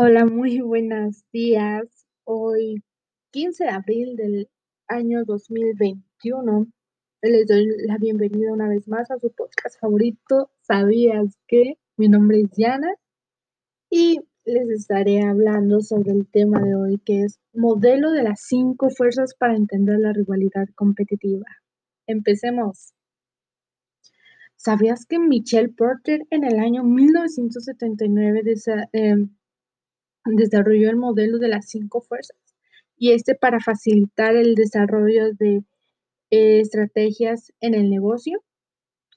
Hola, muy buenos días. Hoy, 15 de abril del año 2021, les doy la bienvenida una vez más a su podcast favorito, ¿Sabías qué? Mi nombre es Diana y les estaré hablando sobre el tema de hoy que es modelo de las cinco fuerzas para entender la rivalidad competitiva. Empecemos. ¿Sabías que Michelle Porter en el año 1979 desarrolló el modelo de las cinco fuerzas y este para facilitar el desarrollo de eh, estrategias en el negocio.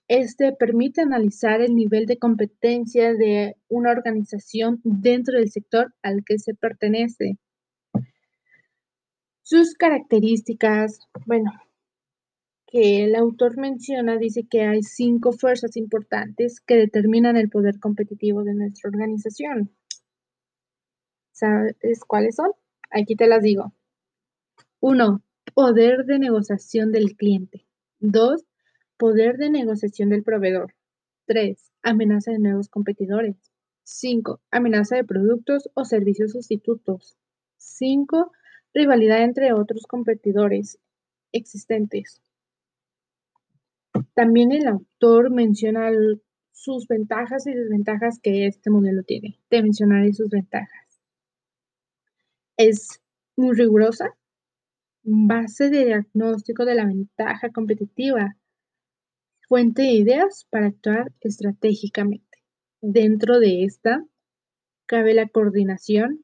Este permite analizar el nivel de competencia de una organización dentro del sector al que se pertenece. Sus características, bueno, que el autor menciona, dice que hay cinco fuerzas importantes que determinan el poder competitivo de nuestra organización. ¿Sabes cuáles son? Aquí te las digo. Uno, poder de negociación del cliente. Dos, poder de negociación del proveedor. Tres, amenaza de nuevos competidores. Cinco, amenaza de productos o servicios sustitutos. Cinco, rivalidad entre otros competidores existentes. También el autor menciona sus ventajas y desventajas que este modelo tiene. Te mencionaré sus ventajas es muy rigurosa, base de diagnóstico de la ventaja competitiva, fuente de ideas para actuar estratégicamente. Dentro de esta cabe la coordinación,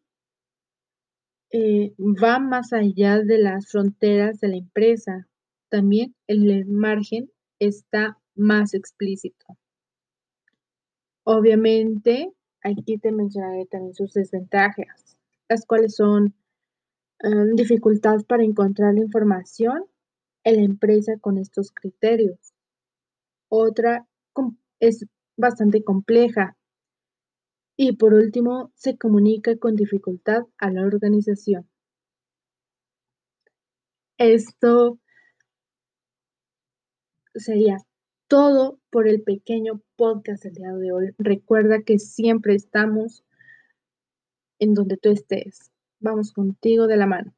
eh, va más allá de las fronteras de la empresa. También el margen está más explícito. Obviamente, aquí te mencionaré también sus desventajas las cuales son em, dificultad para encontrar la información en la empresa con estos criterios. Otra es bastante compleja. Y por último, se comunica con dificultad a la organización. Esto sería todo por el pequeño podcast del día de hoy. Recuerda que siempre estamos en donde tú estés. Vamos contigo de la mano.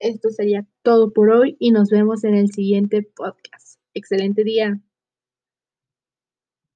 Esto sería todo por hoy y nos vemos en el siguiente podcast. Excelente día.